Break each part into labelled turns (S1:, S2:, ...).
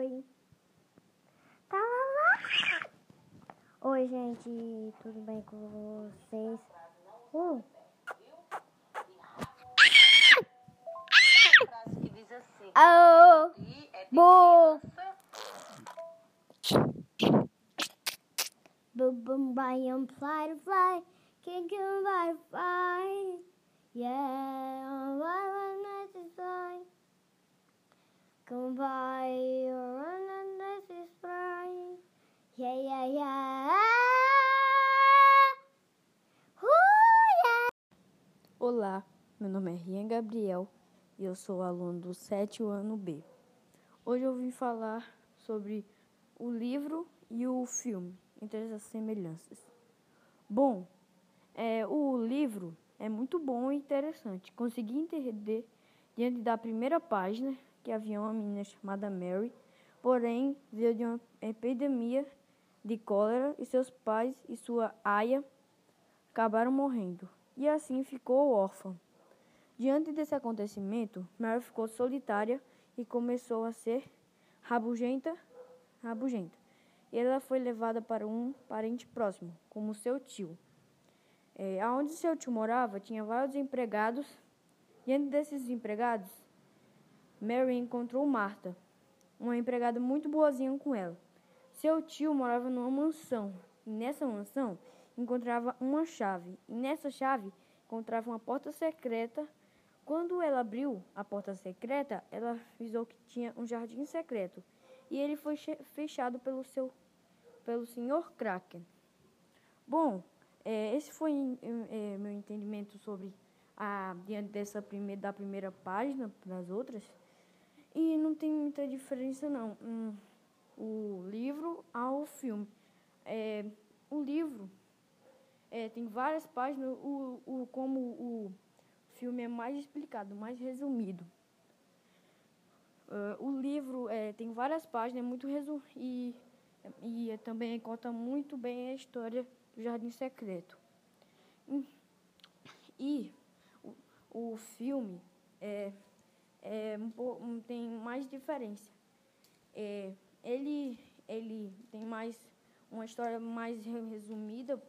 S1: Oi. Tá lá, lá. Oi, gente. Tudo bem com vocês? Uh.
S2: que diz assim:
S1: Oh.
S2: "E é de
S1: Bo. Boom, boom, bam, fly fly. Kick fly?
S3: Olá, meu nome é Rian Gabriel e eu sou aluno do sétimo ano B. Hoje eu vim falar sobre o livro e o filme, entre as semelhanças. Bom, é, o livro é muito bom e interessante. Consegui entender diante da primeira página que havia uma menina chamada Mary, porém veio de uma epidemia de cólera e seus pais e sua aia acabaram morrendo, e assim ficou órfã. Diante desse acontecimento, Mary ficou solitária e começou a ser rabugenta, rabugenta. E ela foi levada para um parente próximo, como seu tio. É, aonde seu tio morava, tinha vários empregados. Diante desses empregados, Mary encontrou Marta, uma empregada muito boazinha com ela. Seu tio morava numa mansão, e nessa mansão encontrava uma chave, e nessa chave encontrava uma porta secreta. Quando ela abriu a porta secreta, ela avisou que tinha um jardim secreto, e ele foi fechado pelo seu pelo Sr. Kraken. Bom, é, esse foi é, meu entendimento sobre a diante dessa primeira da primeira página para as outras. E não tem muita diferença não. Hum, o livro ao filme. É, o livro é, tem várias páginas, o, o, como o filme é mais explicado, mais resumido. Ah, o livro é, tem várias páginas, é muito resu e, e é também conta muito bem a história do Jardim Secreto. Hum, E o, o filme é, é tem mais diferença. É, ele, ele tem mais uma história mais re- resumida,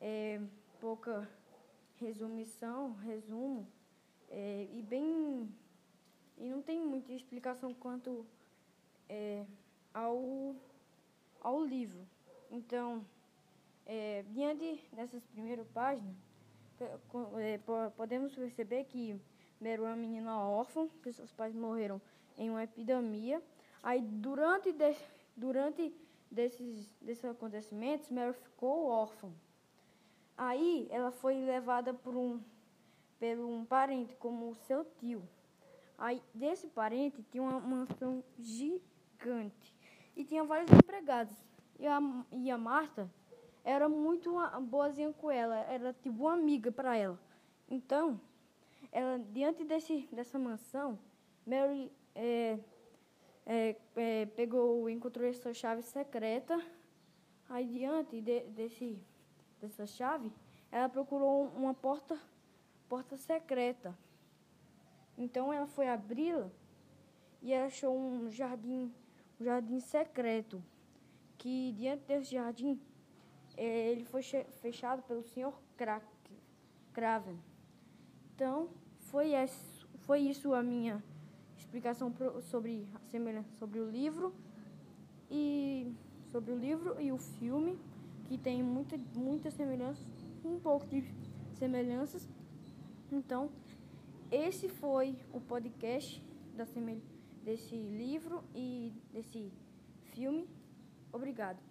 S3: é, pouca resumição, resumo, é, e bem e não tem muita explicação quanto é, ao, ao livro. Então, é, diante dessas primeiras páginas, é, po- podemos perceber que Meru é uma menina órfã, que seus pais morreram em uma epidemia. Aí, durante, de, durante desses, desses acontecimentos, Meru ficou órfã. Aí, ela foi levada por um, por um parente, como seu tio. Aí, desse parente, tinha uma mansão gigante. E tinha vários empregados. E a, e a Marta era muito uma- boazinha com ela. Era tipo uma amiga para ela. Então, ela, diante desse, dessa mansão, Mary é, é, é, pegou, encontrou essa chave secreta. Aí, diante de- desse, dessa chave, ela procurou uma porta, porta secreta. Então ela foi abri-la e achou um jardim, um jardim secreto. Que diante desse jardim eh, ele foi fechado pelo Sr. Crack, Craven. Então foi, esse, foi isso a minha explicação sobre sobre o livro e sobre o livro e o filme que tem muita muitas semelhanças, um pouco de semelhanças. Então esse foi o podcast desse livro e desse filme. Obrigado.